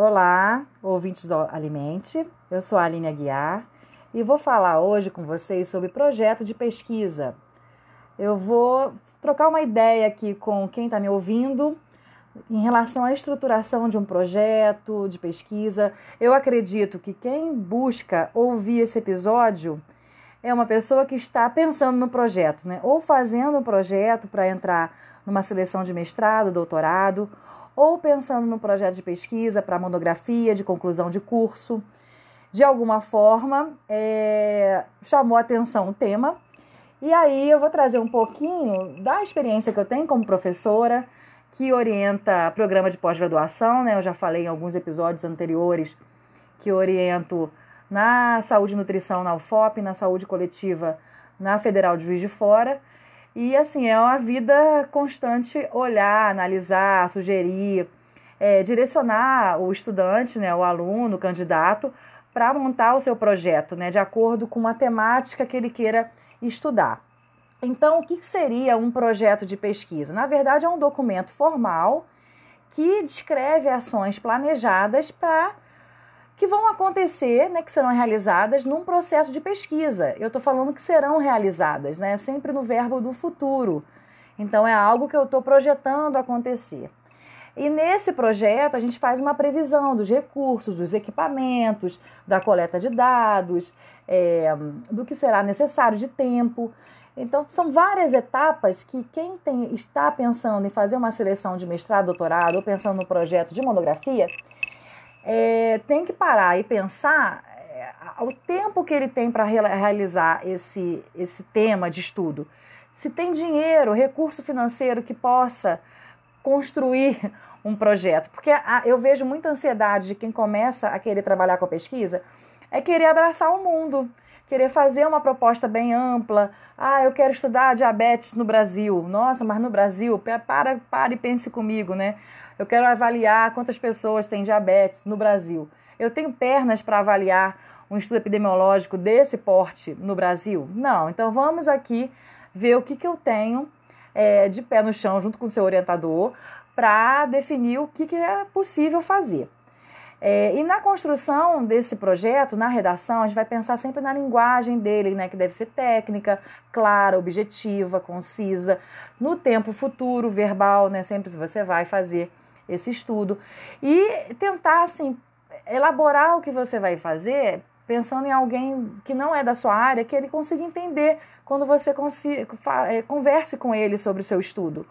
Olá, ouvintes do Alimente. Eu sou a Aline Aguiar e vou falar hoje com vocês sobre projeto de pesquisa. Eu vou trocar uma ideia aqui com quem está me ouvindo em relação à estruturação de um projeto de pesquisa. Eu acredito que quem busca ouvir esse episódio é uma pessoa que está pensando no projeto, né? Ou fazendo um projeto para entrar numa seleção de mestrado, doutorado, ou pensando no projeto de pesquisa para monografia, de conclusão de curso. De alguma forma, é, chamou a atenção o tema. E aí eu vou trazer um pouquinho da experiência que eu tenho como professora, que orienta programa de pós-graduação, né? Eu já falei em alguns episódios anteriores que oriento na saúde e nutrição na UFOP, na saúde coletiva na Federal de Juiz de Fora. E assim, é uma vida constante olhar, analisar, sugerir, é, direcionar o estudante, né, o aluno, o candidato, para montar o seu projeto, né, de acordo com a temática que ele queira estudar. Então, o que seria um projeto de pesquisa? Na verdade, é um documento formal que descreve ações planejadas para que vão acontecer, né, que serão realizadas num processo de pesquisa. Eu estou falando que serão realizadas, né, sempre no verbo do futuro. Então é algo que eu estou projetando acontecer. E nesse projeto a gente faz uma previsão dos recursos, dos equipamentos, da coleta de dados, é, do que será necessário de tempo. Então são várias etapas que quem tem, está pensando em fazer uma seleção de mestrado, doutorado ou pensando no projeto de monografia é, tem que parar e pensar é, o tempo que ele tem para realizar esse, esse tema de estudo. Se tem dinheiro, recurso financeiro que possa construir um projeto. Porque a, eu vejo muita ansiedade de quem começa a querer trabalhar com a pesquisa, é querer abraçar o mundo, querer fazer uma proposta bem ampla. Ah, eu quero estudar diabetes no Brasil. Nossa, mas no Brasil, para, para e pense comigo, né? Eu quero avaliar quantas pessoas têm diabetes no Brasil. Eu tenho pernas para avaliar um estudo epidemiológico desse porte no Brasil? Não. Então vamos aqui ver o que, que eu tenho é, de pé no chão junto com o seu orientador para definir o que, que é possível fazer. É, e na construção desse projeto, na redação, a gente vai pensar sempre na linguagem dele, né, que deve ser técnica, clara, objetiva, concisa, no tempo futuro, verbal, né, sempre você vai fazer esse estudo e tentar assim elaborar o que você vai fazer pensando em alguém que não é da sua área, que ele consiga entender quando você é, converse com ele sobre o seu estudo.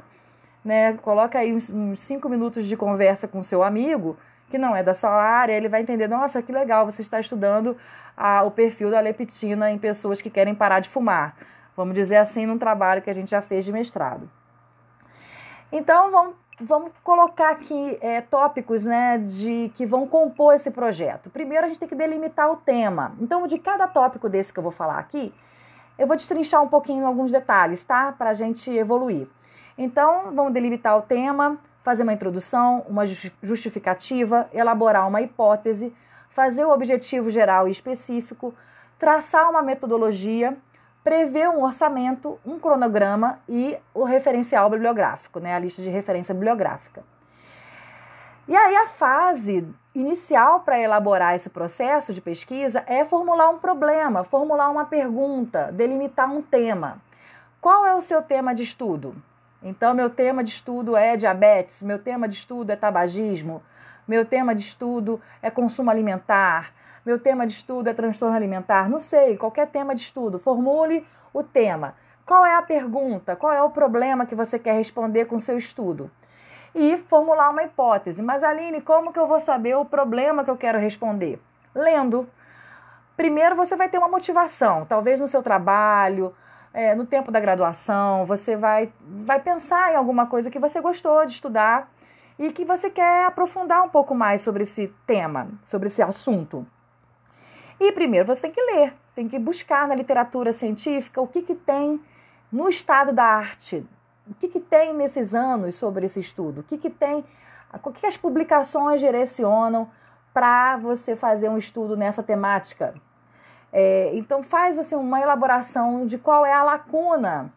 Né? Coloca aí uns, uns cinco minutos de conversa com seu amigo, que não é da sua área, ele vai entender, nossa, que legal, você está estudando a, o perfil da leptina em pessoas que querem parar de fumar. Vamos dizer assim, num trabalho que a gente já fez de mestrado. Então, vamos vamos colocar aqui é, tópicos né, de que vão compor esse projeto. Primeiro, a gente tem que delimitar o tema. Então, de cada tópico desse que eu vou falar aqui, eu vou destrinchar um pouquinho alguns detalhes, tá? Para a gente evoluir. Então, vamos delimitar o tema, fazer uma introdução, uma justificativa, elaborar uma hipótese, fazer o objetivo geral e específico, traçar uma metodologia prevê um orçamento, um cronograma e o referencial bibliográfico, né, a lista de referência bibliográfica. E aí a fase inicial para elaborar esse processo de pesquisa é formular um problema, formular uma pergunta, delimitar um tema. Qual é o seu tema de estudo? Então, meu tema de estudo é diabetes, meu tema de estudo é tabagismo, meu tema de estudo é consumo alimentar, meu tema de estudo é transtorno alimentar, não sei, qualquer tema de estudo, formule o tema. Qual é a pergunta? Qual é o problema que você quer responder com o seu estudo? E formular uma hipótese. Mas, Aline, como que eu vou saber o problema que eu quero responder? Lendo. Primeiro você vai ter uma motivação, talvez no seu trabalho, é, no tempo da graduação, você vai, vai pensar em alguma coisa que você gostou de estudar e que você quer aprofundar um pouco mais sobre esse tema, sobre esse assunto. E primeiro você tem que ler, tem que buscar na literatura científica o que, que tem no estado da arte, o que, que tem nesses anos sobre esse estudo, o que, que tem, o que as publicações direcionam para você fazer um estudo nessa temática. É, então faz assim uma elaboração de qual é a lacuna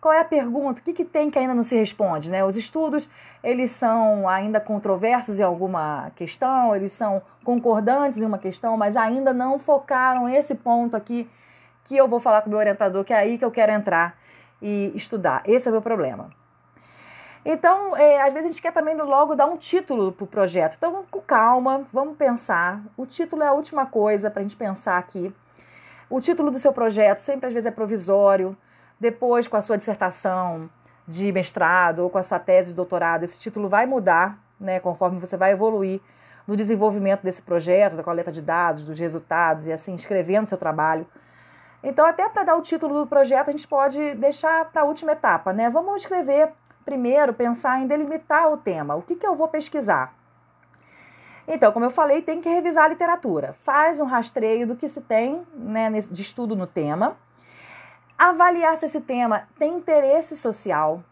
qual é a pergunta? O que, que tem que ainda não se responde? Né? Os estudos, eles são ainda controversos em alguma questão, eles são concordantes em uma questão, mas ainda não focaram esse ponto aqui que eu vou falar com o meu orientador, que é aí que eu quero entrar e estudar. Esse é o meu problema. Então, é, às vezes a gente quer também logo dar um título para o projeto. Então, com calma, vamos pensar. O título é a última coisa para a gente pensar aqui. O título do seu projeto sempre às vezes é provisório. Depois, com a sua dissertação de mestrado ou com a sua tese de doutorado, esse título vai mudar, né, conforme você vai evoluir no desenvolvimento desse projeto, da coleta de dados, dos resultados e assim escrevendo seu trabalho. Então, até para dar o título do projeto, a gente pode deixar para a última etapa, né? Vamos escrever primeiro, pensar em delimitar o tema. O que, que eu vou pesquisar? Então, como eu falei, tem que revisar a literatura. Faz um rastreio do que se tem né, de estudo no tema avaliar se esse tema tem interesse social,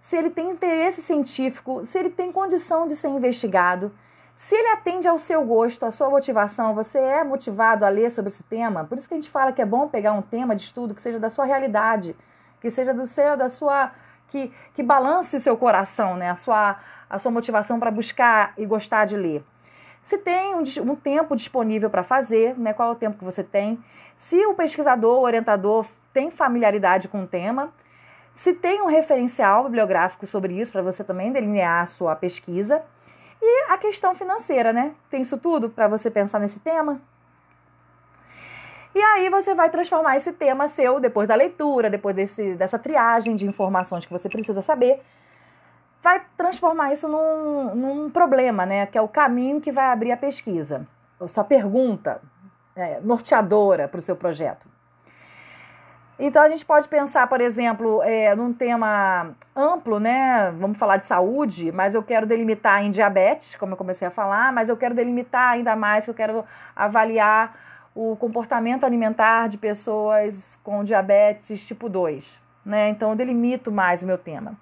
se ele tem interesse científico, se ele tem condição de ser investigado, se ele atende ao seu gosto, à sua motivação, você é motivado a ler sobre esse tema. Por isso que a gente fala que é bom pegar um tema de estudo que seja da sua realidade, que seja do seu, da sua que, que balance seu coração, né? A sua a sua motivação para buscar e gostar de ler. Se tem um, um tempo disponível para fazer, né? Qual é o tempo que você tem? Se o pesquisador, o orientador tem familiaridade com o tema, se tem um referencial bibliográfico sobre isso para você também delinear a sua pesquisa. E a questão financeira, né? Tem isso tudo para você pensar nesse tema? E aí você vai transformar esse tema seu, depois da leitura, depois desse, dessa triagem de informações que você precisa saber, vai transformar isso num, num problema, né? Que é o caminho que vai abrir a pesquisa. Sua pergunta é, norteadora para o seu projeto. Então a gente pode pensar, por exemplo, é, num tema amplo, né? Vamos falar de saúde, mas eu quero delimitar em diabetes, como eu comecei a falar, mas eu quero delimitar ainda mais, que eu quero avaliar o comportamento alimentar de pessoas com diabetes tipo 2. Né? Então eu delimito mais o meu tema.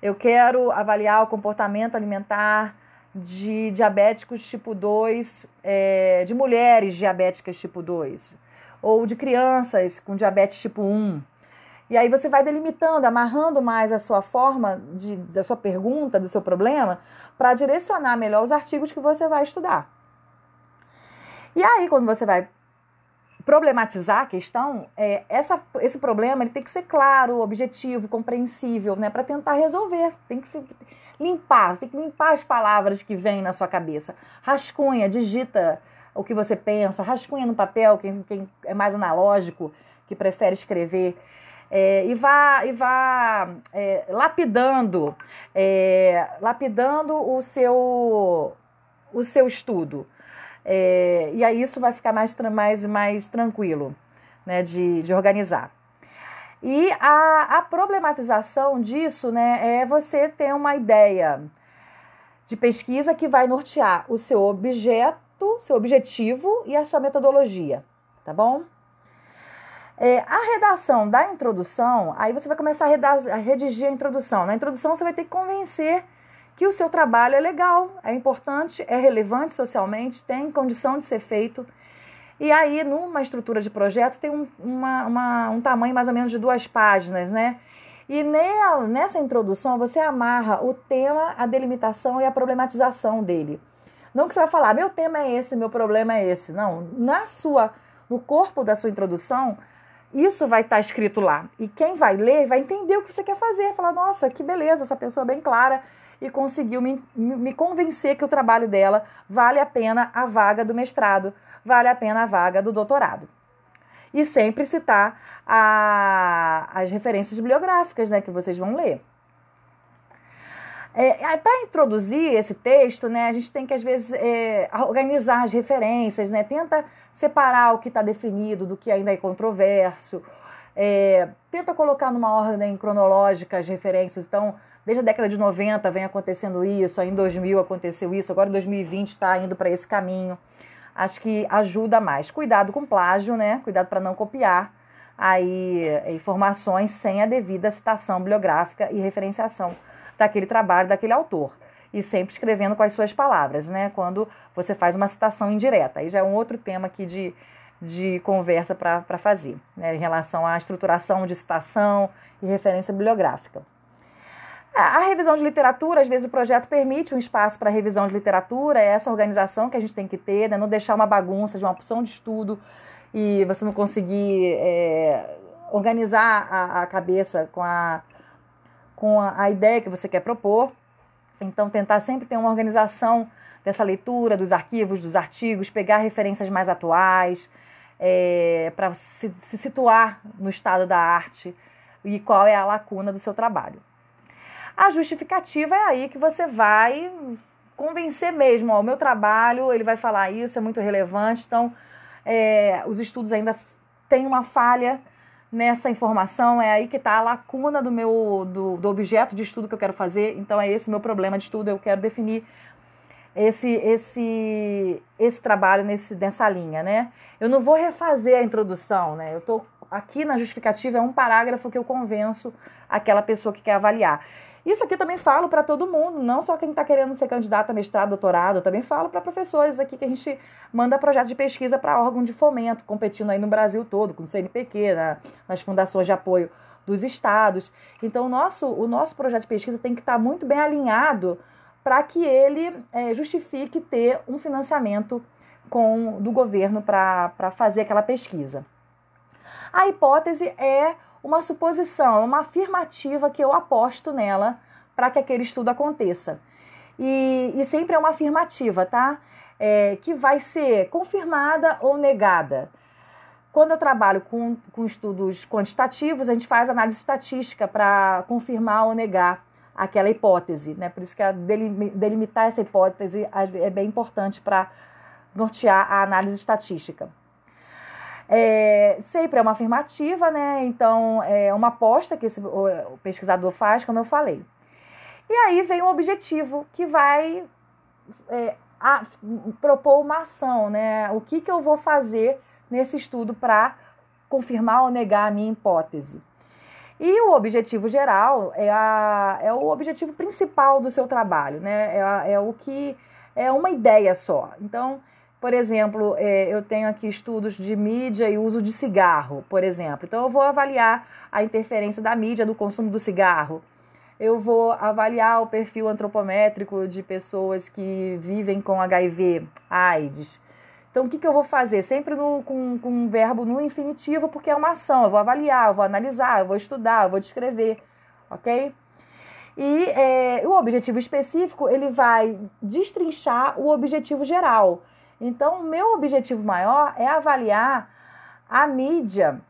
Eu quero avaliar o comportamento alimentar de diabéticos tipo 2, é, de mulheres diabéticas tipo 2 ou de crianças com diabetes tipo 1. E aí você vai delimitando, amarrando mais a sua forma de, da sua pergunta, do seu problema, para direcionar melhor os artigos que você vai estudar. E aí, quando você vai problematizar a questão, é, essa, esse problema ele tem que ser claro, objetivo, compreensível, né, para tentar resolver. Tem que limpar, tem que limpar as palavras que vêm na sua cabeça. Rascunha, digita o que você pensa, rascunha no papel, quem, quem é mais analógico, que prefere escrever. É, e vá, e vá é, lapidando, é, lapidando o seu, o seu estudo. É, e aí isso vai ficar mais, mais, mais tranquilo né, de, de organizar. E a, a problematização disso né, é você ter uma ideia de pesquisa que vai nortear o seu objeto seu objetivo e a sua metodologia, tá bom? É, a redação da introdução, aí você vai começar a, a redigir a introdução. Na introdução você vai ter que convencer que o seu trabalho é legal, é importante, é relevante socialmente, tem condição de ser feito. E aí, numa estrutura de projeto, tem um, uma, uma, um tamanho mais ou menos de duas páginas, né? E nessa introdução você amarra o tema, a delimitação e a problematização dele. Não que você vai falar, meu tema é esse, meu problema é esse. Não, na sua, no corpo da sua introdução, isso vai estar escrito lá. E quem vai ler vai entender o que você quer fazer. Falar, nossa, que beleza, essa pessoa é bem clara e conseguiu me, me convencer que o trabalho dela vale a pena a vaga do mestrado, vale a pena a vaga do doutorado. E sempre citar a, as referências bibliográficas né, que vocês vão ler. É, Para introduzir esse texto, né, a gente tem que, às vezes, é, organizar as referências, né, tenta separar o que está definido do que ainda é controverso, é, tenta colocar numa ordem cronológica as referências. Então, desde a década de 90 vem acontecendo isso, aí em 2000 aconteceu isso, agora em 2020 está indo para esse caminho. Acho que ajuda mais. Cuidado com plágio, né? Cuidado para não copiar aí informações sem a devida citação bibliográfica e referenciação daquele trabalho, daquele autor. E sempre escrevendo com as suas palavras, né? Quando você faz uma citação indireta. Aí já é um outro tema aqui de, de conversa para fazer, né, em relação à estruturação de citação e referência bibliográfica. A revisão de literatura, às vezes o projeto permite um espaço para revisão de literatura, é essa organização que a gente tem que ter, né? não deixar uma bagunça de uma opção de estudo e você não conseguir é, organizar a, a, cabeça com, a, com a, a ideia que você quer propor. Então, tentar sempre ter uma organização dessa leitura, dos arquivos, dos artigos, pegar referências mais atuais, é, para se, se situar no estado da arte e qual é a lacuna do seu trabalho. A justificativa é aí que você vai convencer mesmo, ó, o meu trabalho, ele vai falar isso, é muito relevante, então é, os estudos ainda têm uma falha nessa informação, é aí que está a lacuna do meu do, do objeto de estudo que eu quero fazer, então é esse o meu problema de estudo, eu quero definir esse esse esse trabalho nesse nessa linha, né? Eu não vou refazer a introdução, né? Eu tô aqui na justificativa é um parágrafo que eu convenço aquela pessoa que quer avaliar. Isso aqui também falo para todo mundo, não só quem está querendo ser candidato a mestrado, doutorado, eu também falo para professores aqui que a gente manda projetos de pesquisa para órgão de fomento, competindo aí no Brasil todo, com o CNPq, na, nas fundações de apoio dos estados. Então, o nosso, o nosso projeto de pesquisa tem que estar tá muito bem alinhado para que ele é, justifique ter um financiamento com, do governo para fazer aquela pesquisa. A hipótese é uma suposição, uma afirmativa que eu aposto nela para que aquele estudo aconteça. E, e sempre é uma afirmativa, tá? É, que vai ser confirmada ou negada. Quando eu trabalho com, com estudos quantitativos, a gente faz análise estatística para confirmar ou negar aquela hipótese, né? Por isso que delimitar essa hipótese é bem importante para nortear a análise estatística. É, sempre é uma afirmativa, né? Então, é uma aposta que esse, o, o pesquisador faz, como eu falei. E aí vem o objetivo, que vai é, a, propor uma ação, né? O que, que eu vou fazer nesse estudo para confirmar ou negar a minha hipótese. E o objetivo geral é, a, é o objetivo principal do seu trabalho, né? É, a, é o que é uma ideia só. Então, por exemplo, é, eu tenho aqui estudos de mídia e uso de cigarro, por exemplo. Então, eu vou avaliar a interferência da mídia no consumo do cigarro. Eu vou avaliar o perfil antropométrico de pessoas que vivem com HIV, AIDS. Então, o que, que eu vou fazer? Sempre no, com, com um verbo no infinitivo, porque é uma ação. Eu vou avaliar, eu vou analisar, eu vou estudar, eu vou descrever, ok? E é, o objetivo específico, ele vai destrinchar o objetivo geral. Então, o meu objetivo maior é avaliar a mídia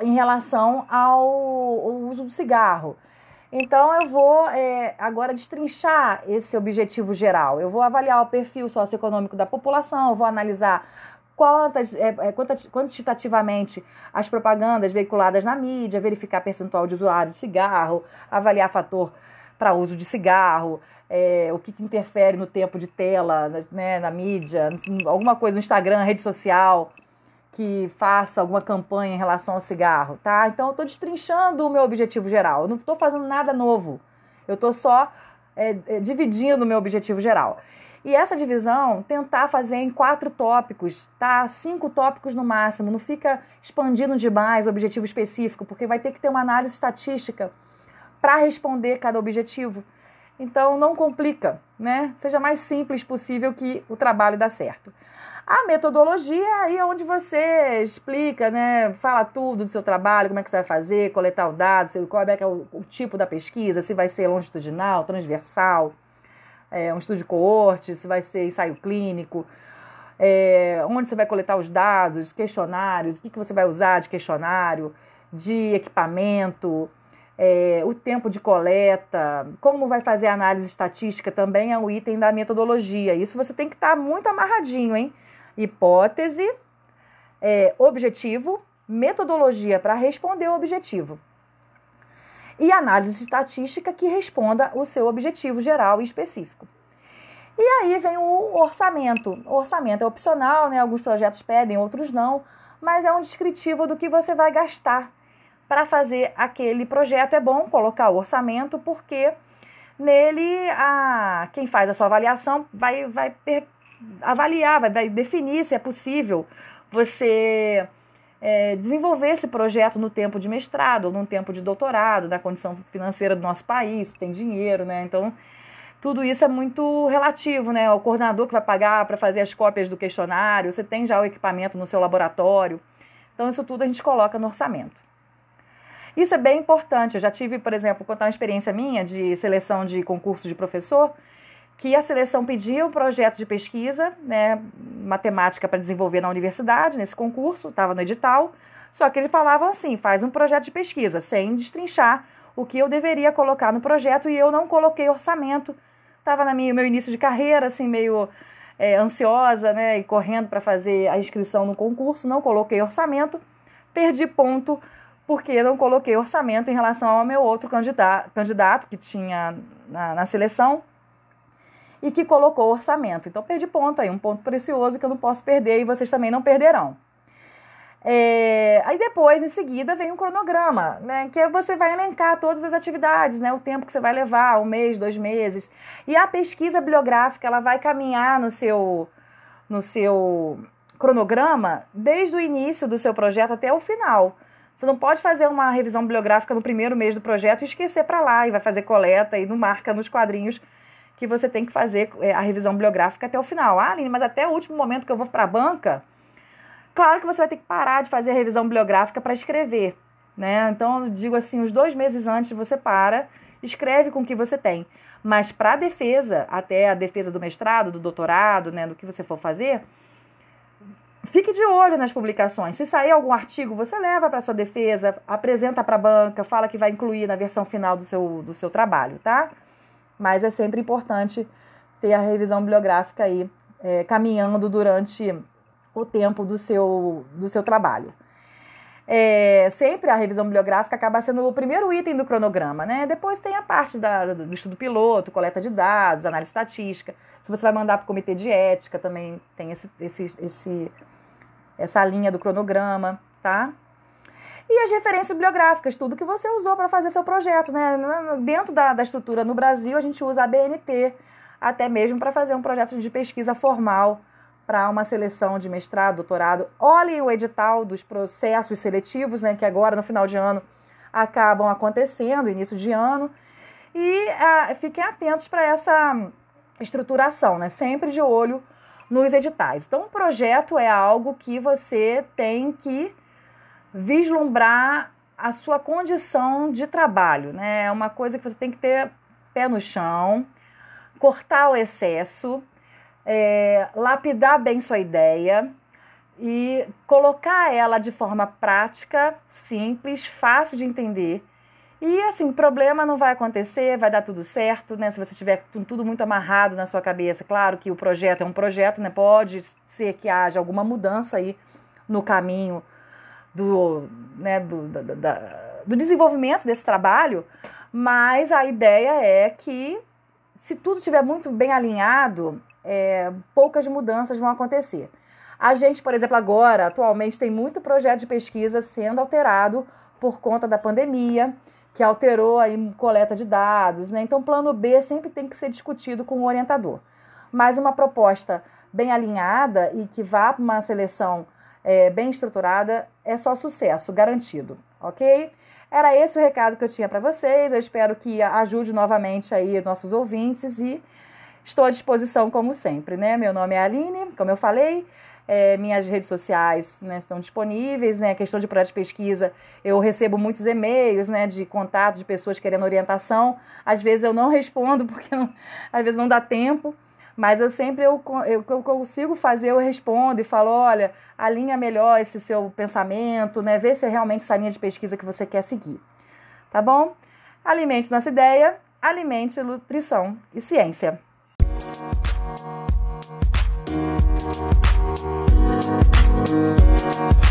em relação ao, ao uso do cigarro. Então, eu vou é, agora destrinchar esse objetivo geral. Eu vou avaliar o perfil socioeconômico da população, eu vou analisar quantas, é, é quantitativamente as propagandas veiculadas na mídia, verificar percentual de usuário de cigarro, avaliar fator para uso de cigarro, é, o que, que, interfere no tempo de tela, né, na mídia, alguma coisa no Instagram, rede social, que faça alguma campanha em relação ao cigarro, tá? Então eu estou destrinchando o meu objetivo geral, eu não estou fazendo nada novo, eu estou só é, é, dividindo o meu objetivo geral. E essa divisão, tentar fazer em quatro tópicos, tá? Cinco tópicos no máximo, não fica expandindo demais o objetivo específico, porque vai ter que ter uma análise estatística para responder cada objetivo. Então não complica, né? Seja mais simples possível que o trabalho dá certo. A metodologia aí é onde você explica, né? Fala tudo do seu trabalho, como é que você vai fazer, coletar o dado, qual é, é o, o tipo da pesquisa, se vai ser longitudinal, transversal, é, um estudo de coorte, se vai ser ensaio clínico, é, onde você vai coletar os dados, questionários, o que, que você vai usar de questionário, de equipamento, é, o tempo de coleta, como vai fazer a análise estatística também é um item da metodologia. Isso você tem que estar tá muito amarradinho, hein? Hipótese, é, objetivo, metodologia para responder o objetivo. E análise estatística que responda o seu objetivo geral e específico. E aí vem o orçamento. O orçamento é opcional, né? Alguns projetos pedem, outros não, mas é um descritivo do que você vai gastar para fazer aquele projeto. É bom colocar o orçamento, porque nele a, quem faz a sua avaliação vai, vai avaliar, vai definir se é possível você é, desenvolver esse projeto no tempo de mestrado ou no tempo de doutorado, da condição financeira do nosso país, tem dinheiro, né? Então, tudo isso é muito relativo, né? O coordenador que vai pagar para fazer as cópias do questionário, você tem já o equipamento no seu laboratório. Então, isso tudo a gente coloca no orçamento. Isso é bem importante. Eu já tive, por exemplo, contar uma experiência minha de seleção de concurso de professor, que a seleção pedia um projeto de pesquisa, né, matemática para desenvolver na universidade, nesse concurso, estava no edital, só que ele falava assim, faz um projeto de pesquisa, sem destrinchar o que eu deveria colocar no projeto, e eu não coloquei orçamento, estava no meu início de carreira, assim, meio é, ansiosa, né, e correndo para fazer a inscrição no concurso, não coloquei orçamento, perdi ponto, porque não coloquei orçamento em relação ao meu outro candidato, candidato que tinha na, na seleção, e que colocou orçamento. Então, perdi ponto aí, um ponto precioso que eu não posso perder e vocês também não perderão. É, aí depois, em seguida, vem um cronograma, né? Que você vai elencar todas as atividades, né? O tempo que você vai levar, um mês, dois meses. E a pesquisa bibliográfica, ela vai caminhar no seu, no seu cronograma desde o início do seu projeto até o final. Você não pode fazer uma revisão bibliográfica no primeiro mês do projeto e esquecer para lá e vai fazer coleta e não marca nos quadrinhos que você tem que fazer é, a revisão bibliográfica até o final. Ah, Aline, mas até o último momento que eu vou para a banca, claro que você vai ter que parar de fazer a revisão bibliográfica para escrever. Né? Então, eu digo assim, os dois meses antes você para, escreve com o que você tem. Mas para a defesa, até a defesa do mestrado, do doutorado, né, do que você for fazer, fique de olho nas publicações. Se sair algum artigo, você leva para sua defesa, apresenta para a banca, fala que vai incluir na versão final do seu, do seu trabalho, tá? mas é sempre importante ter a revisão bibliográfica aí é, caminhando durante o tempo do seu, do seu trabalho. É, sempre a revisão bibliográfica acaba sendo o primeiro item do cronograma, né? Depois tem a parte da, do estudo piloto, coleta de dados, análise estatística. Se você vai mandar para o comitê de ética, também tem esse, esse, esse, essa linha do cronograma, tá? E as referências bibliográficas, tudo que você usou para fazer seu projeto. Né? Dentro da, da estrutura no Brasil, a gente usa a BNT, até mesmo para fazer um projeto de pesquisa formal para uma seleção de mestrado, doutorado. Olhem o edital dos processos seletivos, né, que agora no final de ano acabam acontecendo, início de ano. E ah, fiquem atentos para essa estruturação, né? sempre de olho nos editais. Então, um projeto é algo que você tem que vislumbrar a sua condição de trabalho, né? É uma coisa que você tem que ter pé no chão, cortar o excesso, é, lapidar bem sua ideia e colocar ela de forma prática, simples, fácil de entender. E assim, problema não vai acontecer, vai dar tudo certo, né? Se você tiver tudo muito amarrado na sua cabeça, claro que o projeto é um projeto, né? Pode ser que haja alguma mudança aí no caminho do, né, do, da, da, do desenvolvimento desse trabalho, mas a ideia é que, se tudo estiver muito bem alinhado, é, poucas mudanças vão acontecer. A gente, por exemplo, agora, atualmente, tem muito projeto de pesquisa sendo alterado por conta da pandemia, que alterou aí coleta de dados, né? Então, plano B sempre tem que ser discutido com o orientador. Mas uma proposta bem alinhada e que vá para uma seleção é, bem estruturada, é só sucesso, garantido, ok? Era esse o recado que eu tinha para vocês. Eu espero que ajude novamente aí nossos ouvintes e estou à disposição como sempre, né? Meu nome é Aline, como eu falei. É, minhas redes sociais né, estão disponíveis, né? A questão de projeto de pesquisa, eu recebo muitos e-mails, né? De contatos de pessoas querendo orientação. Às vezes eu não respondo porque não, às vezes não dá tempo. Mas eu sempre eu, eu, eu consigo fazer, eu respondo e falo, olha, alinha melhor esse seu pensamento, né? Vê se é realmente essa linha de pesquisa que você quer seguir. Tá bom? Alimente nossa ideia, alimente nutrição e ciência. Música